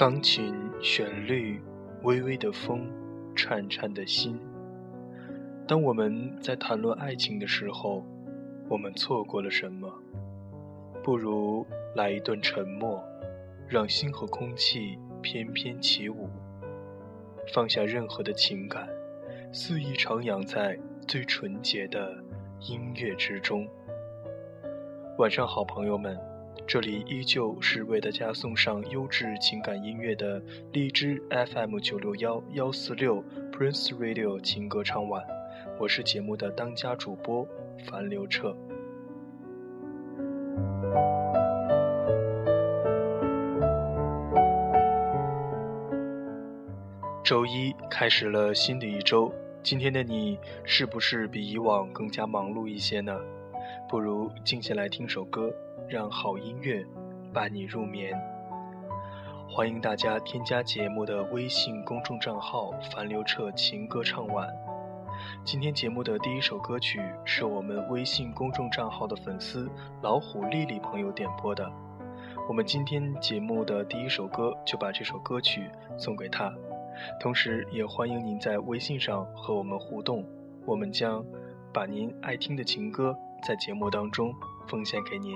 钢琴旋律，微微的风，颤颤的心。当我们在谈论爱情的时候，我们错过了什么？不如来一段沉默，让心和空气翩翩起舞，放下任何的情感，肆意徜徉在最纯洁的音乐之中。晚上好，朋友们，这里依旧是为大家送上优质情感音乐的荔枝 FM 九六幺幺四六 Prince Radio 情歌唱晚，我是节目的当家主播樊刘彻。周一开始了新的一周，今天的你是不是比以往更加忙碌一些呢？不如静下来听首歌，让好音乐伴你入眠。欢迎大家添加节目的微信公众账号“樊刘彻情歌唱晚”。今天节目的第一首歌曲是我们微信公众账号的粉丝老虎丽丽朋友点播的。我们今天节目的第一首歌就把这首歌曲送给她，同时也欢迎您在微信上和我们互动，我们将把您爱听的情歌。在节目当中奉献给您。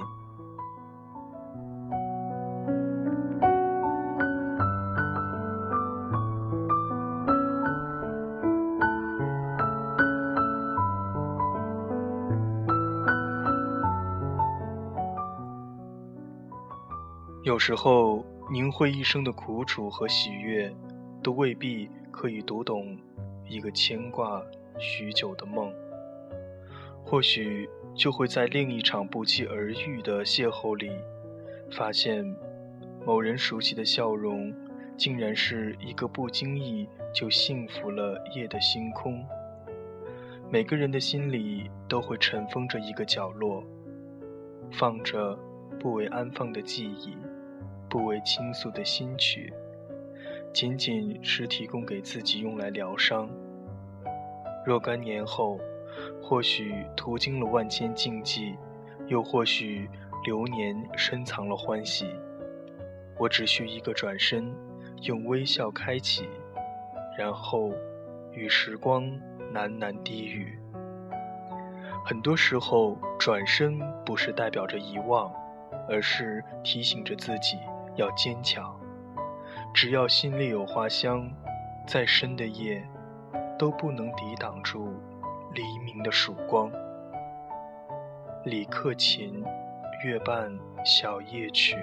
有时候，凝会一生的苦楚和喜悦，都未必可以读懂一个牵挂许久的梦。或许。就会在另一场不期而遇的邂逅里，发现某人熟悉的笑容，竟然是一个不经意就幸福了夜的星空。每个人的心里都会尘封着一个角落，放着不为安放的记忆，不为倾诉的心曲，仅仅是提供给自己用来疗伤。若干年后。或许途经了万千禁忌，又或许流年深藏了欢喜。我只需一个转身，用微笑开启，然后与时光喃喃低语。很多时候，转身不是代表着遗忘，而是提醒着自己要坚强。只要心里有花香，再深的夜都不能抵挡住。黎明的曙光，李克勤，月半小夜曲。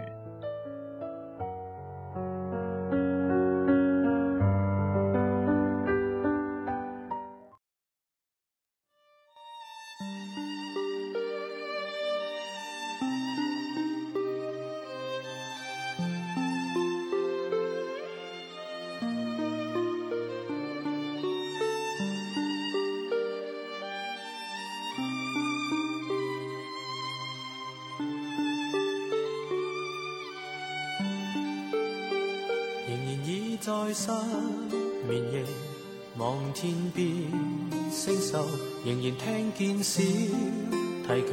在失眠夜，望天边星宿，仍然听见小提琴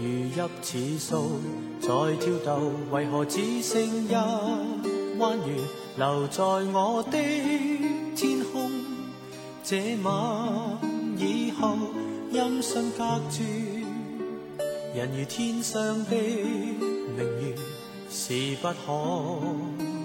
如泣似诉，在跳动。为何只剩一弯月留在我的天空？这晚以后，音讯隔绝，人如天上的明月，是不可。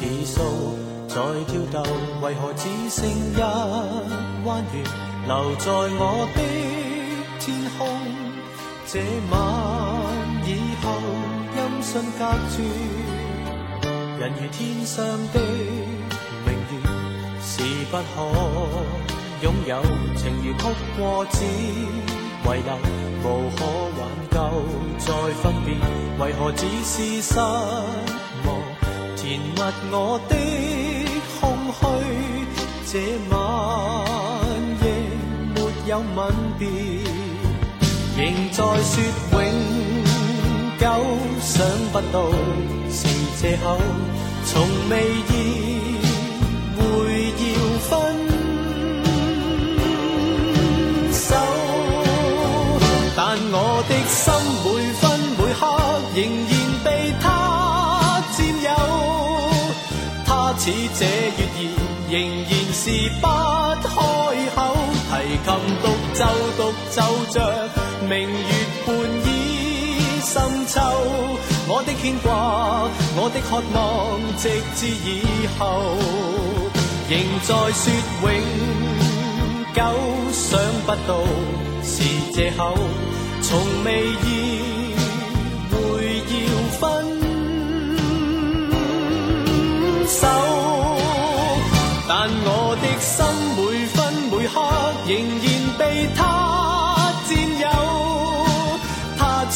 如泣似诉，在跳动，为何只剩一弯月留在我的天空？这晚以后，音讯隔绝，人如天上的明月，是不可。拥有情如曲过，只遗留无可挽救。再分别，为何只是失望？填密我的空虚，这晚夜没有吻别，仍在说永久。想不到是借口，从未意会要分手，但。我的心每分每他似这月儿仍然是不开口，提琴独奏独奏着明月半倚深秋，我的牵挂，我的渴望，直至以后，仍在说永久，想不到是借口。从未意会要分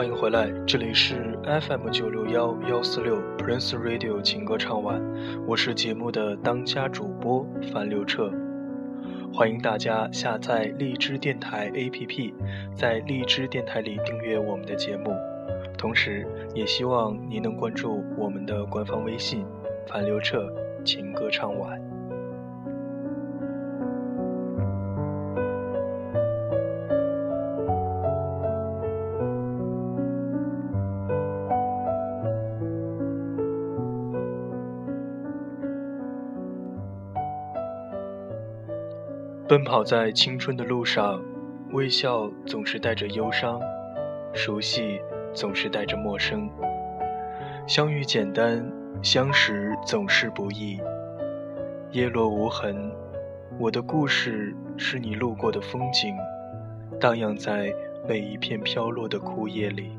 欢迎回来，这里是 FM 九六幺幺四六 Prince Radio 情歌唱晚，我是节目的当家主播樊刘彻。欢迎大家下载荔枝电台 APP，在荔枝电台里订阅我们的节目，同时也希望您能关注我们的官方微信“樊刘彻情歌唱晚”。奔跑在青春的路上，微笑总是带着忧伤，熟悉总是带着陌生。相遇简单，相识总是不易。叶落无痕，我的故事是你路过的风景，荡漾在每一片飘落的枯叶里。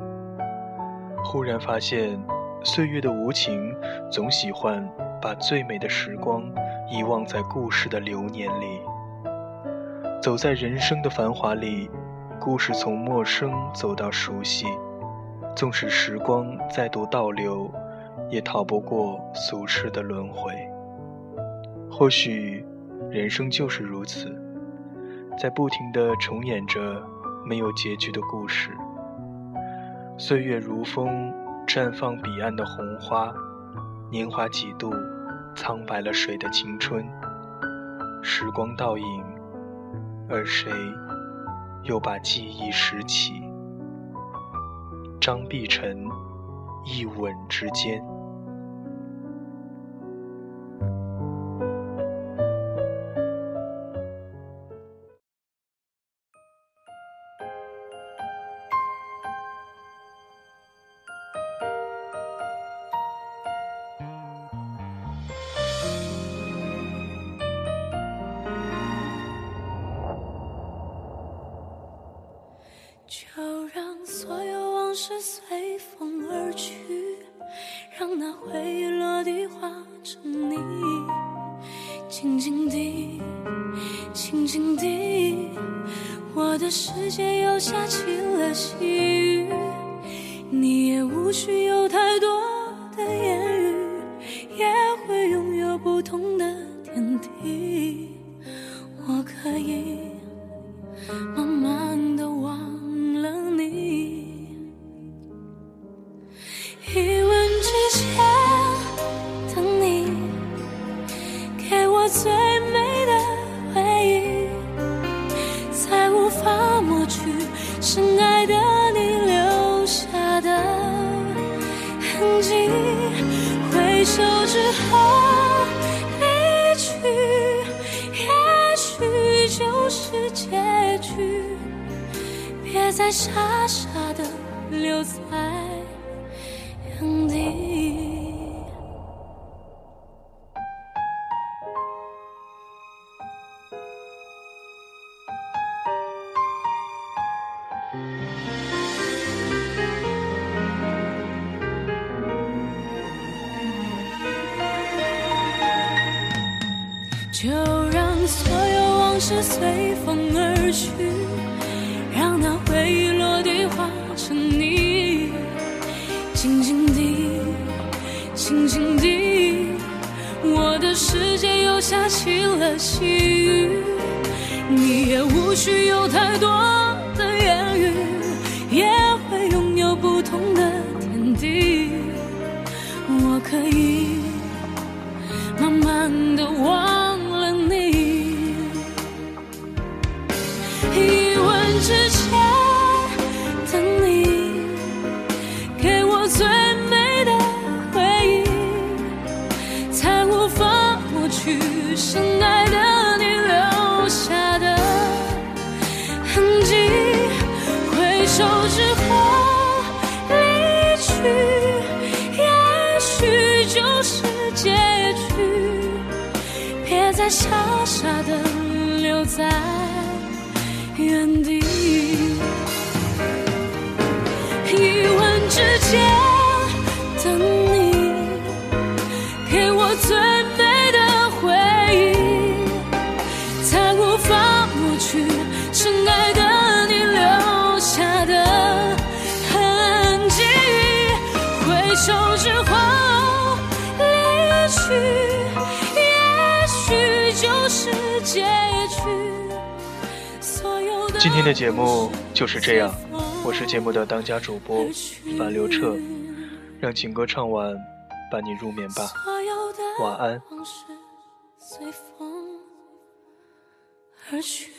忽然发现，岁月的无情，总喜欢把最美的时光遗忘在故事的流年里。走在人生的繁华里，故事从陌生走到熟悉，纵使时光再度倒流，也逃不过俗世的轮回。或许，人生就是如此，在不停地重演着没有结局的故事。岁月如风，绽放彼岸的红花，年华几度，苍白了谁的青春？时光倒影。而谁又把记忆拾起？张碧晨，一吻之间。是。随风而去，让那回忆落地化成你。静静地，静静地，我的世界又下起了细雨。你也无需有太多的言语，傻傻的留在原地。就让所有往事随风而去，静静地，我的世界又下起了细雨。你也无需有太多的言语，也会拥有不同的天地。我可以慢慢的忘了你，一吻之前等你给我最傻的留在今天的节目就是这样，我是节目的当家主播樊刘彻，让情歌唱完，伴你入眠吧。晚安而去。